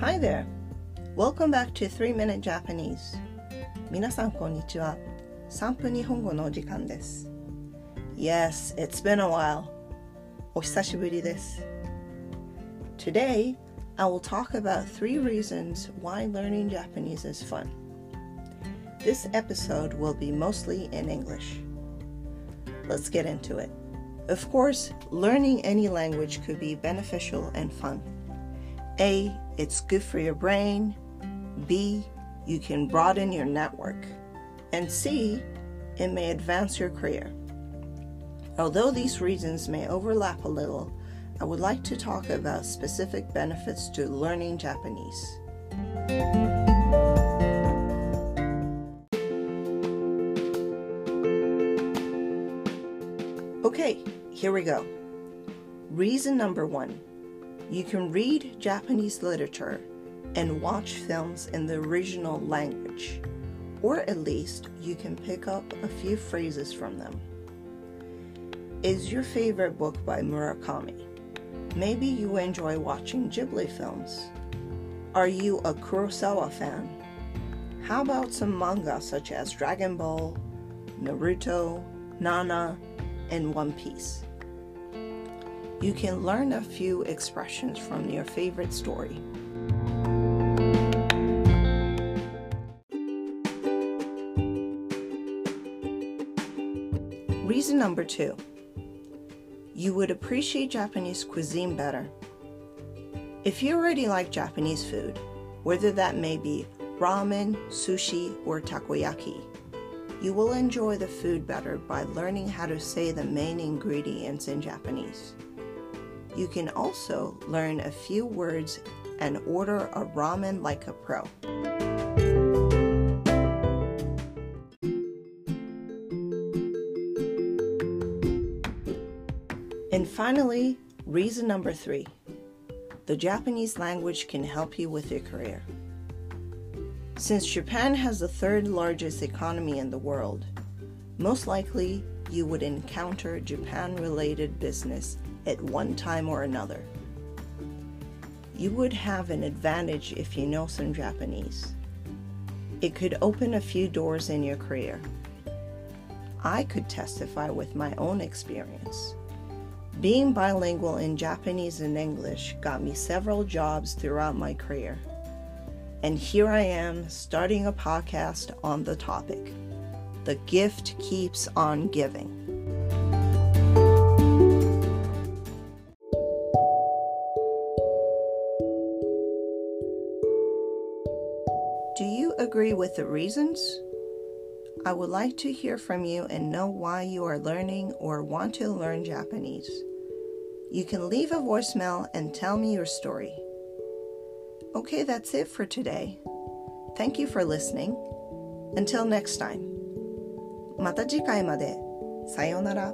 Hi there! Welcome back to 3 Minute Japanese. 皆さんこんにちは。3分日本語のお時間です。Yes, it's been a while. お久しぶりです。Today, I will talk about three reasons why learning Japanese is fun. This episode will be mostly in English. Let's get into it. Of course, learning any language could be beneficial and fun. A, it's good for your brain. B, you can broaden your network. And C, it may advance your career. Although these reasons may overlap a little, I would like to talk about specific benefits to learning Japanese. Okay, here we go. Reason number one you can read Japanese literature and watch films in the original language, or at least you can pick up a few phrases from them. Is your favorite book by Murakami? Maybe you enjoy watching Ghibli films. Are you a Kurosawa fan? How about some manga such as Dragon Ball, Naruto, Nana, and One Piece? You can learn a few expressions from your favorite story. Reason number two you would appreciate Japanese cuisine better. If you already like Japanese food, whether that may be ramen, sushi, or takoyaki, you will enjoy the food better by learning how to say the main ingredients in Japanese. You can also learn a few words and order a ramen like a pro. And finally, reason number three the Japanese language can help you with your career. Since Japan has the third largest economy in the world, most likely you would encounter Japan related business at one time or another. You would have an advantage if you know some Japanese. It could open a few doors in your career. I could testify with my own experience. Being bilingual in Japanese and English got me several jobs throughout my career. And here I am starting a podcast on the topic. The gift keeps on giving. Do you agree with the reasons? I would like to hear from you and know why you are learning or want to learn Japanese. You can leave a voicemail and tell me your story. Okay, that's it for today. Thank you for listening. Until next time. また次回まで。さようなら。